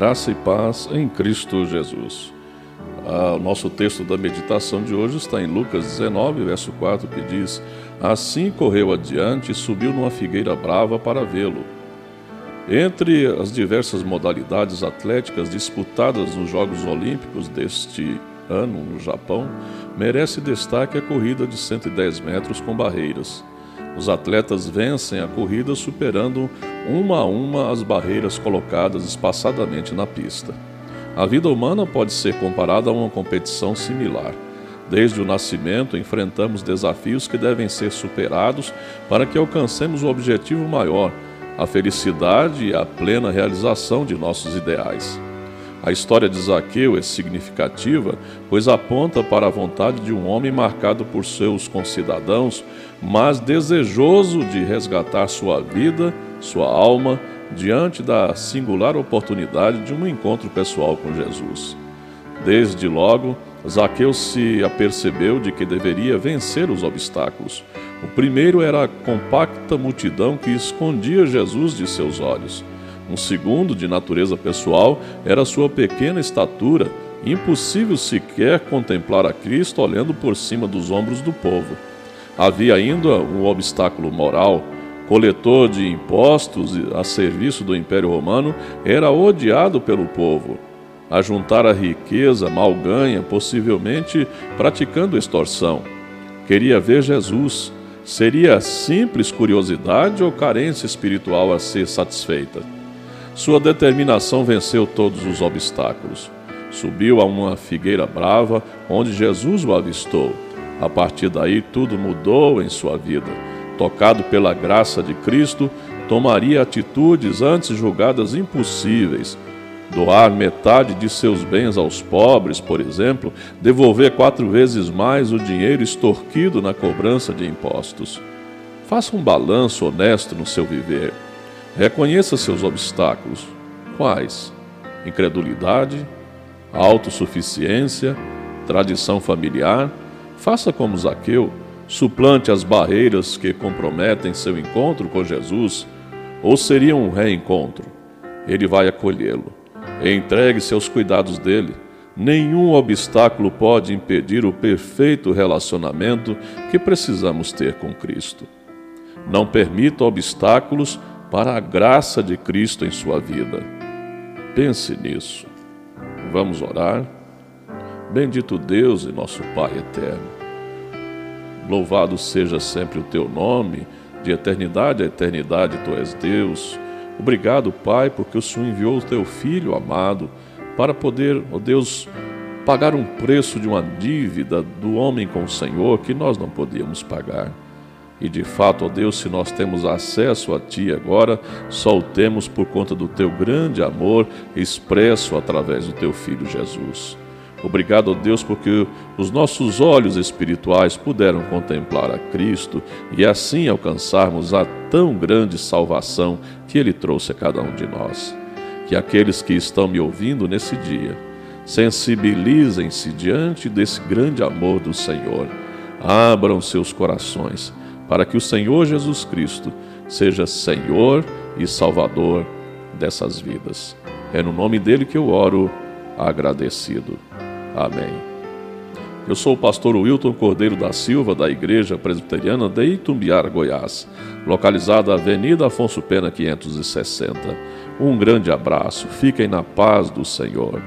Graça e paz em Cristo Jesus. Ah, o nosso texto da meditação de hoje está em Lucas 19, verso 4, que diz: Assim correu adiante e subiu numa figueira brava para vê-lo. Entre as diversas modalidades atléticas disputadas nos Jogos Olímpicos deste ano no Japão, merece destaque a corrida de 110 metros com barreiras. Os atletas vencem a corrida superando uma a uma as barreiras colocadas espaçadamente na pista. A vida humana pode ser comparada a uma competição similar. Desde o nascimento, enfrentamos desafios que devem ser superados para que alcancemos o objetivo maior, a felicidade e a plena realização de nossos ideais. A história de Zaqueu é significativa, pois aponta para a vontade de um homem marcado por seus concidadãos, mas desejoso de resgatar sua vida, sua alma, diante da singular oportunidade de um encontro pessoal com Jesus. Desde logo, Zaqueu se apercebeu de que deveria vencer os obstáculos. O primeiro era a compacta multidão que escondia Jesus de seus olhos. Um segundo, de natureza pessoal, era sua pequena estatura, impossível sequer contemplar a Cristo olhando por cima dos ombros do povo. Havia ainda um obstáculo moral. Coletor de impostos a serviço do Império Romano, era odiado pelo povo. A juntar a riqueza mal ganha, possivelmente praticando extorsão. Queria ver Jesus. Seria simples curiosidade ou carência espiritual a ser satisfeita? Sua determinação venceu todos os obstáculos. Subiu a uma figueira brava, onde Jesus o avistou. A partir daí, tudo mudou em sua vida. Tocado pela graça de Cristo, tomaria atitudes antes julgadas impossíveis. Doar metade de seus bens aos pobres, por exemplo, devolver quatro vezes mais o dinheiro extorquido na cobrança de impostos. Faça um balanço honesto no seu viver. Reconheça seus obstáculos. Quais? Incredulidade, autossuficiência, tradição familiar. Faça como Zaqueu, suplante as barreiras que comprometem seu encontro com Jesus, ou seria um reencontro? Ele vai acolhê-lo. Entregue-se aos cuidados dele. Nenhum obstáculo pode impedir o perfeito relacionamento que precisamos ter com Cristo. Não permita obstáculos para a graça de Cristo em sua vida. Pense nisso. Vamos orar. Bendito Deus e nosso Pai eterno. Louvado seja sempre o teu nome, de eternidade a eternidade tu és Deus. Obrigado, Pai, porque o Senhor enviou o teu filho amado para poder, ó oh Deus, pagar um preço de uma dívida do homem com o Senhor que nós não podíamos pagar. E de fato, ó Deus, se nós temos acesso a Ti agora, só o temos por conta do Teu grande amor expresso através do Teu Filho Jesus. Obrigado, ó Deus, porque os nossos olhos espirituais puderam contemplar a Cristo e assim alcançarmos a tão grande salvação que Ele trouxe a cada um de nós. Que aqueles que estão me ouvindo nesse dia sensibilizem-se diante desse grande amor do Senhor, abram seus corações para que o Senhor Jesus Cristo seja Senhor e Salvador dessas vidas. É no nome dele que eu oro, agradecido. Amém. Eu sou o pastor Wilton Cordeiro da Silva, da Igreja Presbiteriana de Itumbiara, Goiás, localizada na Avenida Afonso Pena 560. Um grande abraço, fiquem na paz do Senhor.